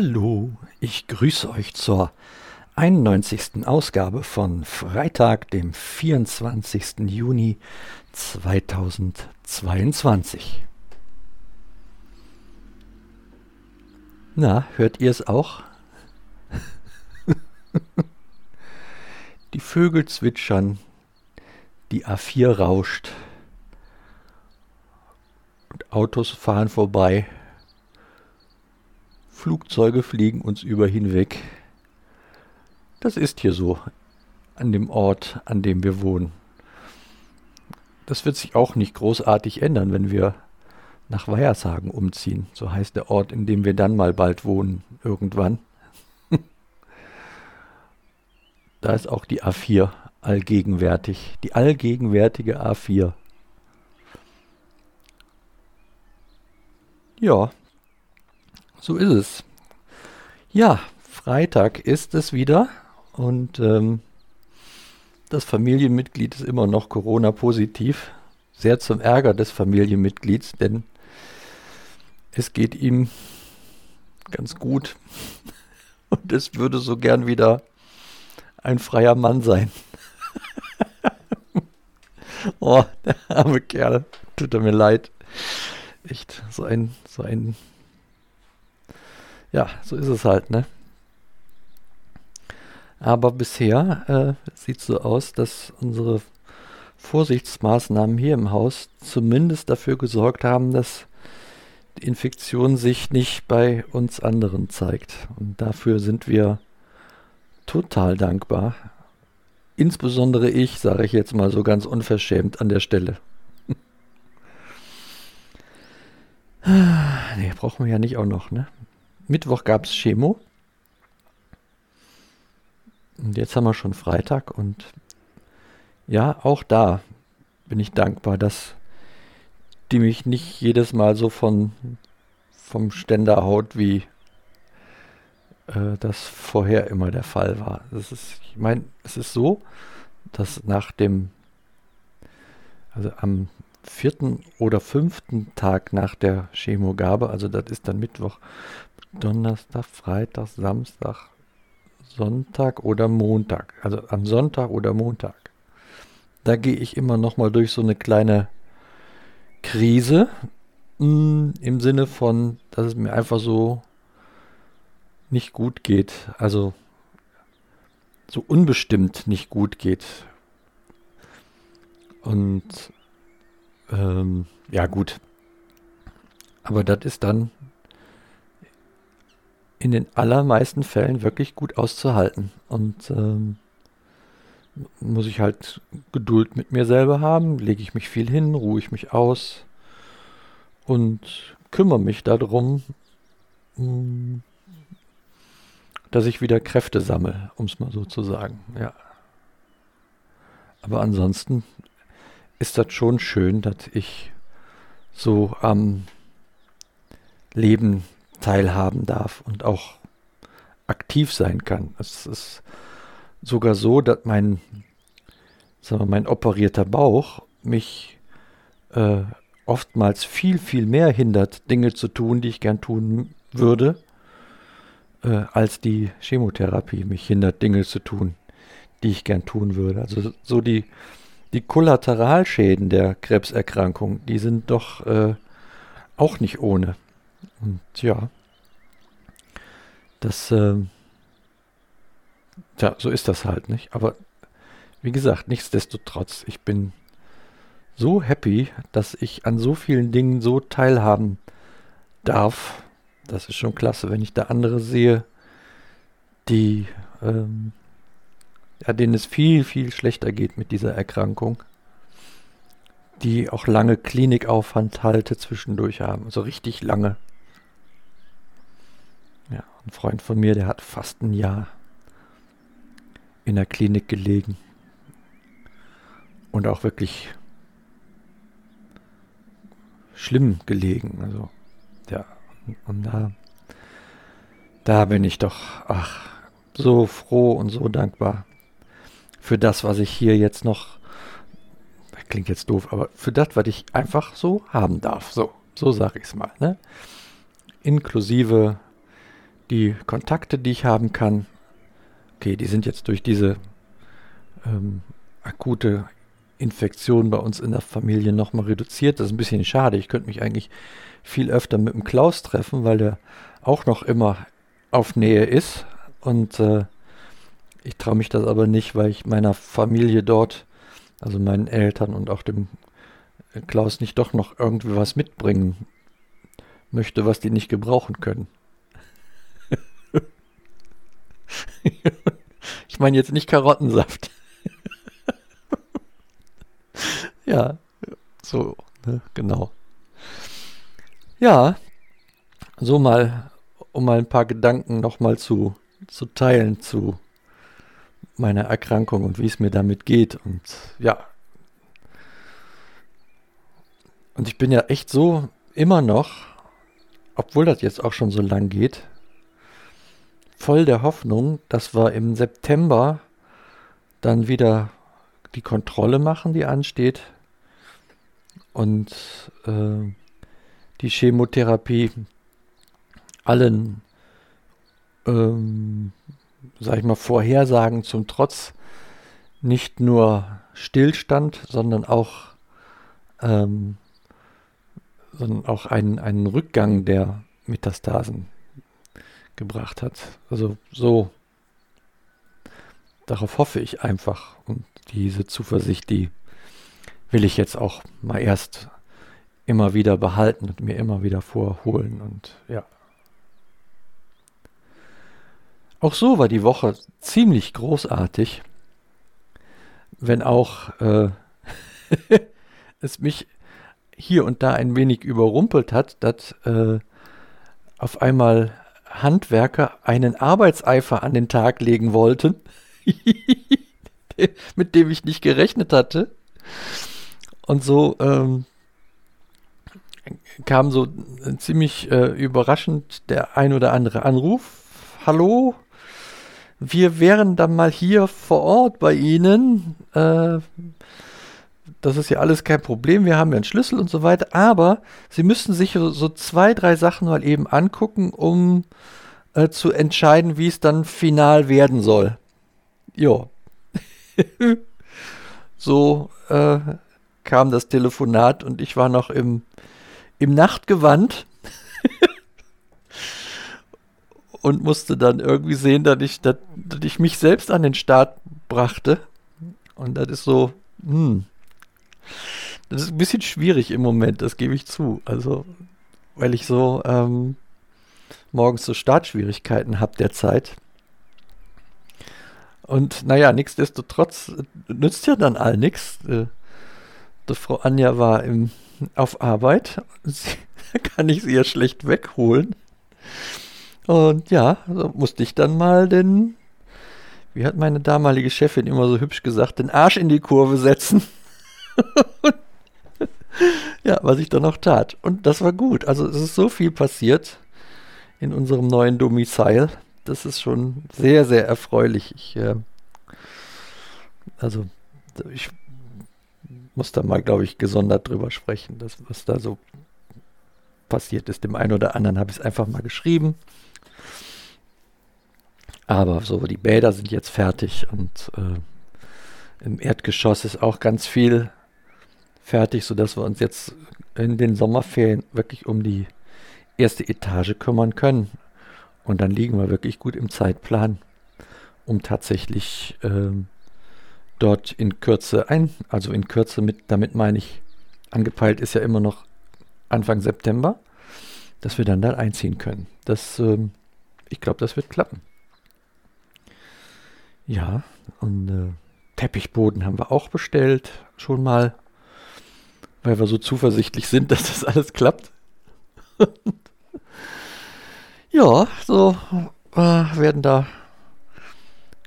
Hallo, ich grüße euch zur 91. Ausgabe von Freitag, dem 24. Juni 2022. Na, hört ihr es auch? die Vögel zwitschern, die A4 rauscht und Autos fahren vorbei. Flugzeuge fliegen uns über hinweg. Das ist hier so, an dem Ort, an dem wir wohnen. Das wird sich auch nicht großartig ändern, wenn wir nach Weiershagen umziehen. So heißt der Ort, in dem wir dann mal bald wohnen, irgendwann. da ist auch die A4 allgegenwärtig, die allgegenwärtige A4. Ja, so ist es. Ja, Freitag ist es wieder und ähm, das Familienmitglied ist immer noch Corona-positiv. Sehr zum Ärger des Familienmitglieds, denn es geht ihm ganz gut und es würde so gern wieder ein freier Mann sein. oh, der arme Kerl, tut er mir leid. Echt, so ein, so ein ja, so ist es halt, ne? Aber bisher äh, sieht so aus, dass unsere Vorsichtsmaßnahmen hier im Haus zumindest dafür gesorgt haben, dass die Infektion sich nicht bei uns anderen zeigt. Und dafür sind wir total dankbar. Insbesondere ich, sage ich jetzt mal so ganz unverschämt an der Stelle. nee, brauchen wir ja nicht auch noch, ne? Mittwoch gab es Chemo. Und jetzt haben wir schon Freitag und ja, auch da bin ich dankbar, dass die mich nicht jedes Mal so von vom Ständer haut, wie äh, das vorher immer der Fall war. Das ist, ich meine, es ist so, dass nach dem, also am vierten oder fünften Tag nach der Chemogabe, also das ist dann Mittwoch, Donnerstag, Freitag, Samstag, Sonntag oder Montag. Also am Sonntag oder Montag. Da gehe ich immer noch mal durch so eine kleine Krise mh, hm, im Sinne von, dass es mir einfach so nicht gut geht. Also so unbestimmt nicht gut geht. Und ähm, ja gut. Aber das ist dann in den allermeisten Fällen wirklich gut auszuhalten. Und ähm, muss ich halt Geduld mit mir selber haben, lege ich mich viel hin, ruhe ich mich aus und kümmere mich darum, hm, dass ich wieder Kräfte sammle, um es mal so zu sagen. Ja. Aber ansonsten ist das schon schön, dass ich so am Leben teilhaben darf und auch aktiv sein kann. Es ist sogar so, dass mein, sagen wir, mein operierter Bauch mich äh, oftmals viel, viel mehr hindert, Dinge zu tun, die ich gern tun würde, äh, als die Chemotherapie mich hindert, Dinge zu tun, die ich gern tun würde. Also so die, die Kollateralschäden der Krebserkrankung, die sind doch äh, auch nicht ohne. Und ja, das, äh, ja, so ist das halt, nicht? Aber wie gesagt, nichtsdestotrotz, ich bin so happy, dass ich an so vielen Dingen so teilhaben darf. Das ist schon klasse, wenn ich da andere sehe, die, ähm, ja, denen es viel, viel schlechter geht mit dieser Erkrankung, die auch lange Klinikaufenthalte zwischendurch haben, also richtig lange. Ja, ein Freund von mir, der hat fast ein Jahr in der Klinik gelegen. Und auch wirklich schlimm gelegen. Also, ja, und da, da bin ich doch, ach, so froh und so dankbar für das, was ich hier jetzt noch, klingt jetzt doof, aber für das, was ich einfach so haben darf. So, so sage ich es mal. Ne? Inklusive die Kontakte, die ich haben kann, okay, die sind jetzt durch diese ähm, akute Infektion bei uns in der Familie nochmal reduziert. Das ist ein bisschen schade. Ich könnte mich eigentlich viel öfter mit dem Klaus treffen, weil der auch noch immer auf Nähe ist. Und äh, ich traue mich das aber nicht, weil ich meiner Familie dort, also meinen Eltern und auch dem Klaus nicht doch noch irgendwie was mitbringen möchte, was die nicht gebrauchen können. ich meine jetzt nicht Karottensaft. ja, so, ne, genau. Ja, so mal, um mal ein paar Gedanken nochmal zu, zu teilen zu meiner Erkrankung und wie es mir damit geht. Und ja. Und ich bin ja echt so immer noch, obwohl das jetzt auch schon so lang geht, voll der Hoffnung, dass wir im September dann wieder die Kontrolle machen, die ansteht. Und äh, die Chemotherapie allen, ähm, sag ich mal, Vorhersagen zum Trotz nicht nur Stillstand, sondern auch, ähm, sondern auch einen, einen Rückgang der Metastasen gebracht hat. Also so, darauf hoffe ich einfach. Und diese Zuversicht, die will ich jetzt auch mal erst immer wieder behalten und mir immer wieder vorholen. Und ja. Auch so war die Woche ziemlich großartig, wenn auch äh, es mich hier und da ein wenig überrumpelt hat, dass äh, auf einmal Handwerker einen Arbeitseifer an den Tag legen wollten, mit dem ich nicht gerechnet hatte. Und so ähm, kam so ziemlich äh, überraschend der ein oder andere Anruf. Hallo, wir wären dann mal hier vor Ort bei Ihnen. Äh, das ist ja alles kein Problem, wir haben ja einen Schlüssel und so weiter, aber Sie müssten sich so, so zwei, drei Sachen mal eben angucken, um äh, zu entscheiden, wie es dann final werden soll. Jo. so äh, kam das Telefonat und ich war noch im im Nachtgewand und musste dann irgendwie sehen, dass ich, dass, dass ich mich selbst an den Start brachte. Und das ist so, hm. Das ist ein bisschen schwierig im Moment, das gebe ich zu. Also, weil ich so ähm, morgens so Startschwierigkeiten habe derzeit. Und naja, nichtsdestotrotz nützt ja dann all nichts. Äh, die Frau Anja war im auf Arbeit. Da kann ich sie ja schlecht wegholen. Und ja, so musste ich dann mal den, wie hat meine damalige Chefin immer so hübsch gesagt, den Arsch in die Kurve setzen. ja, was ich dann auch tat. Und das war gut. Also es ist so viel passiert in unserem neuen Domizil. Das ist schon sehr, sehr erfreulich. Ich, äh, also ich muss da mal, glaube ich, gesondert drüber sprechen, das, was da so passiert ist. Dem einen oder anderen habe ich es einfach mal geschrieben. Aber so, die Bäder sind jetzt fertig und äh, im Erdgeschoss ist auch ganz viel fertig, sodass wir uns jetzt in den Sommerferien wirklich um die erste Etage kümmern können. Und dann liegen wir wirklich gut im Zeitplan, um tatsächlich ähm, dort in Kürze ein, also in Kürze mit, damit meine ich, angepeilt ist ja immer noch Anfang September, dass wir dann da einziehen können. Das, ähm, ich glaube, das wird klappen. Ja, und äh, Teppichboden haben wir auch bestellt, schon mal, weil wir so zuversichtlich sind, dass das alles klappt. ja, so äh, werden da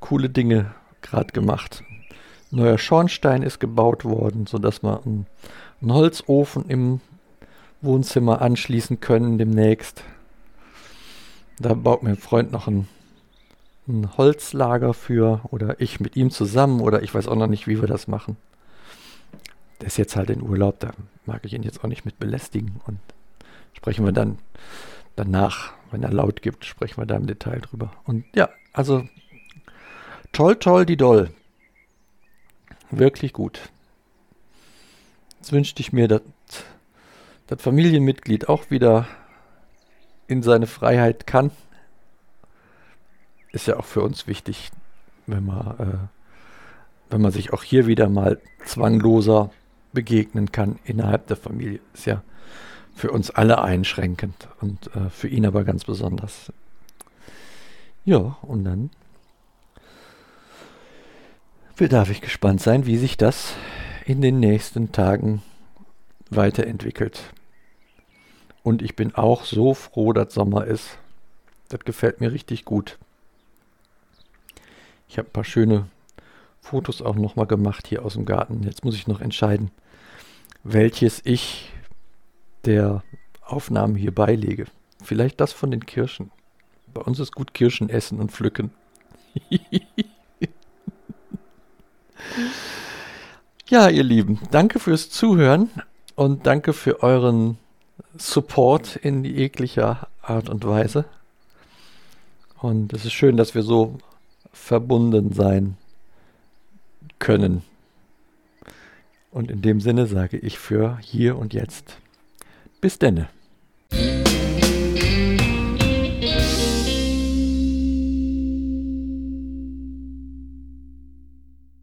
coole Dinge gerade gemacht neuer Schornstein ist gebaut worden, sodass einen, einen Holzofen im Wohnzimmer anschließen können demnächst. Da baut mein Freund noch ein, ein Holzlager für oder ich mit ihm zusammen oder ich weiß auch noch nicht, wie wir das machen. Der ist jetzt halt in Urlaub, da mag ich ihn jetzt auch nicht mit belästigen und sprechen wir dann danach wenn er laut gibt, sprechen wir da im Detail drüber. Und ja, also toll, toll, die doll. Wirklich gut. Jetzt wünschte ich mir, dass das Familienmitglied auch wieder in seine Freiheit kann. Ist ja auch für uns wichtig, wenn man, äh, wenn man sich auch hier wieder mal zwangloser begegnen kann innerhalb der Familie. Ist ja für uns alle einschränkend und äh, für ihn aber ganz besonders. Ja, und dann darf ich gespannt sein, wie sich das in den nächsten Tagen weiterentwickelt. Und ich bin auch so froh, dass Sommer ist. Das gefällt mir richtig gut. Ich habe ein paar schöne Fotos auch nochmal gemacht hier aus dem Garten. Jetzt muss ich noch entscheiden, welches ich der Aufnahmen hier beilege. Vielleicht das von den Kirschen. Bei uns ist gut Kirschen essen und pflücken. ja, ihr Lieben, danke fürs Zuhören und danke für euren Support in jeglicher Art und Weise. Und es ist schön, dass wir so verbunden sein können. Und in dem Sinne sage ich für hier und jetzt. Bis denne.